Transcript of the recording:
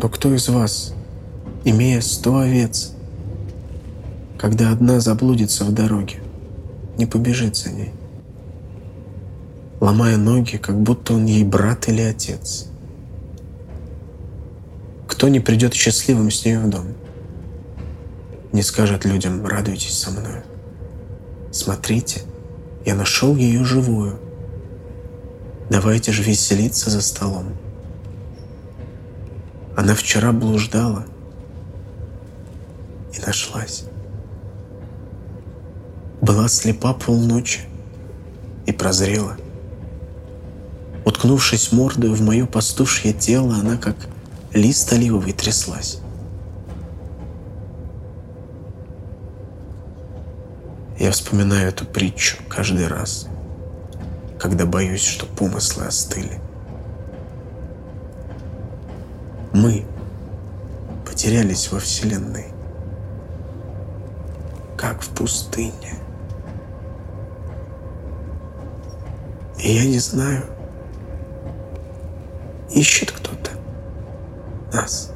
Но кто из вас, имея сто овец, когда одна заблудится в дороге, не побежит за ней, ломая ноги, как будто он ей брат или отец? Кто не придет счастливым с ней в дом? Не скажет людям «радуйтесь со мной». Смотрите, я нашел ее живую. Давайте же веселиться за столом. Она вчера блуждала и нашлась. Была слепа полночи и прозрела. Уткнувшись мордой в мое пастушье тело, она как лист оливовый тряслась. Я вспоминаю эту притчу каждый раз, когда боюсь, что помыслы остыли. Мы потерялись во Вселенной, как в пустыне. И я не знаю, ищет кто-то нас.